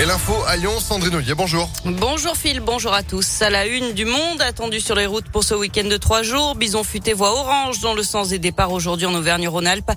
Et l'info à Lyon, Sandrine Ollier, bonjour. Bonjour Phil, bonjour à tous. À la une du monde, attendu sur les routes pour ce week-end de trois jours. Bison futé voie orange dans le sens des départs aujourd'hui en Auvergne-Rhône-Alpes.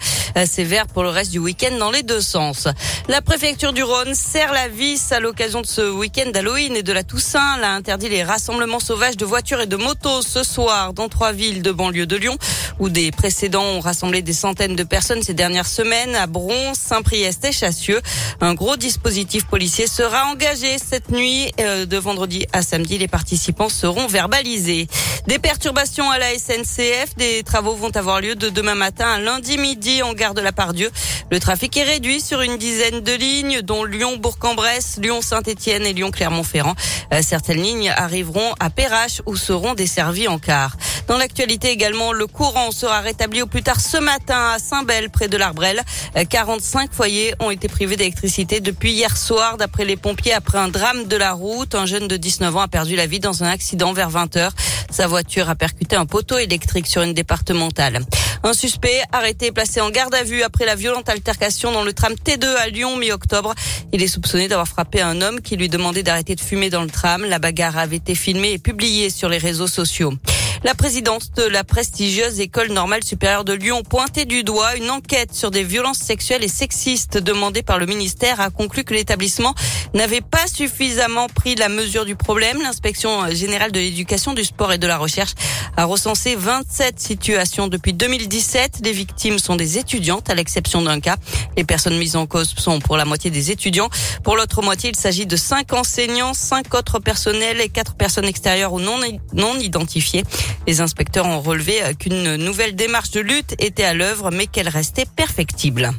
C'est vert pour le reste du week-end dans les deux sens. La préfecture du Rhône serre la vis à l'occasion de ce week-end d'Halloween et de la Toussaint. Elle a interdit les rassemblements sauvages de voitures et de motos ce soir dans trois villes de banlieue de Lyon où des précédents ont rassemblé des centaines de personnes ces dernières semaines à Bron, Saint-Priest et Chassieux. Un gros dispositif policier sera engagé cette nuit euh, de vendredi à samedi. Les participants seront verbalisés. Des perturbations à la SNCF. Des travaux vont avoir lieu de demain matin à lundi midi en gare de la Pardieu. Le trafic est réduit sur une dizaine de lignes, dont Lyon-Bourg-en-Bresse, Lyon-Saint-Etienne et Lyon-Clermont-Ferrand. Euh, certaines lignes arriveront à Perrache ou seront desservies en car. Dans l'actualité également, le courant sera rétabli au plus tard ce matin à Saint-Bel, près de l'Arbrel. 45 euh, foyers ont été privés d'électricité depuis hier soir, les pompiers, après un drame de la route. Un jeune de 19 ans a perdu la vie dans un accident vers 20 heures. Sa voiture a percuté un poteau électrique sur une départementale. Un suspect arrêté et placé en garde à vue après la violente altercation dans le tram T2 à Lyon mi-octobre. Il est soupçonné d'avoir frappé un homme qui lui demandait d'arrêter de fumer dans le tram. La bagarre avait été filmée et publiée sur les réseaux sociaux. La présidente de la prestigieuse École normale supérieure de Lyon pointait du doigt une enquête sur des violences sexuelles et sexistes demandées par le ministère a conclu que l'établissement n'avait pas suffisamment pris la mesure du problème. L'inspection générale de l'éducation, du sport et de la recherche a recensé 27 situations depuis 2017. Les victimes sont des étudiantes à l'exception d'un cas. Les personnes mises en cause sont pour la moitié des étudiants. Pour l'autre moitié, il s'agit de cinq enseignants, cinq autres personnels et quatre personnes extérieures ou non, non identifiées. Les inspecteurs ont relevé qu'une nouvelle démarche de lutte était à l'œuvre, mais qu'elle restait perfectible.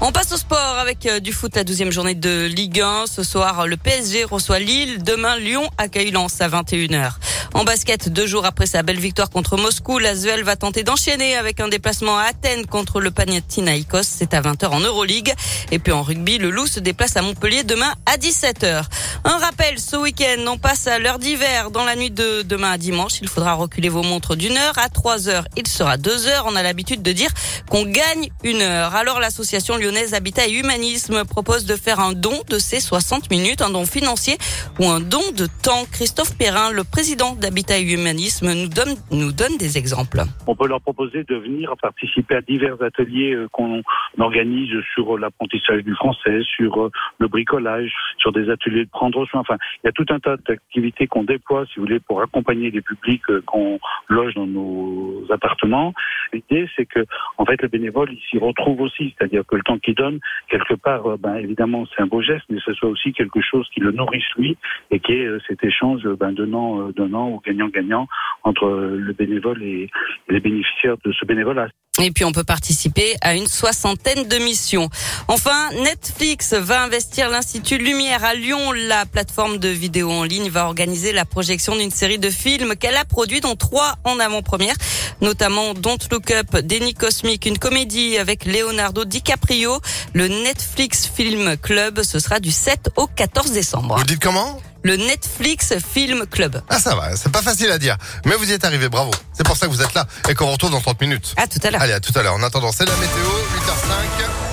On passe au sport avec euh, du foot, la douzième journée de Ligue 1. Ce soir, le PSG reçoit Lille. Demain, Lyon accueille Lens à 21h. En basket, deux jours après sa belle victoire contre Moscou, la l'Asvel va tenter d'enchaîner avec un déplacement à Athènes contre le Panathinaikos. C'est à 20h en Euroleague. Et puis en rugby, le Loup se déplace à Montpellier demain à 17h. Un rappel, ce week-end, on passe à l'heure d'hiver. Dans la nuit de demain à dimanche, il faudra reculer vos montres d'une heure à 3 heures. Il sera 2 heures. On a l'habitude de dire qu'on gagne une heure. Alors l'association lyonnaise Habitat et Humanisme propose de faire un don de ces 60 minutes, un don financier ou un don de temps. Christophe Perrin, le président d'Habitat et Humanisme, nous donne, nous donne des exemples. On peut leur proposer de venir participer à divers ateliers euh, qu'on organise sur l'apprentissage du français, sur euh, le bricolage, sur des ateliers de prendre soin. Enfin, il y a tout un tas d'activités qu'on déploie, si vous voulez, pour accompagner les publics euh, qu'on loge dans nos appartements. L'idée, c'est que, en fait, le bénévole, il s'y retrouve aussi. C'est-à-dire que le temps qu'il donne, quelque part, ben, évidemment, c'est un beau geste, mais ce soit aussi quelque chose qui le nourrisse lui et qui est cet échange ben, donnant, donnant ou gagnant-gagnant entre le bénévole et les bénéficiaires de ce bénévolat. Et puis on peut participer à une soixantaine de missions. Enfin, Netflix va investir l'Institut Lumière à Lyon. La plateforme de vidéo en ligne va organiser la projection d'une série de films qu'elle a produits, dont trois en avant-première, notamment Don't Look Up, Déni Cosmic, une comédie avec Leonardo DiCaprio. Le Netflix Film Club, ce sera du 7 au 14 décembre. Vous dites comment? Le Netflix Film Club. Ah ça va, c'est pas facile à dire. Mais vous y êtes arrivé, bravo. C'est pour ça que vous êtes là et qu'on retrouve dans 30 minutes. À tout à l'heure. Allez, à tout à l'heure. En attendant, c'est la météo, 8h05.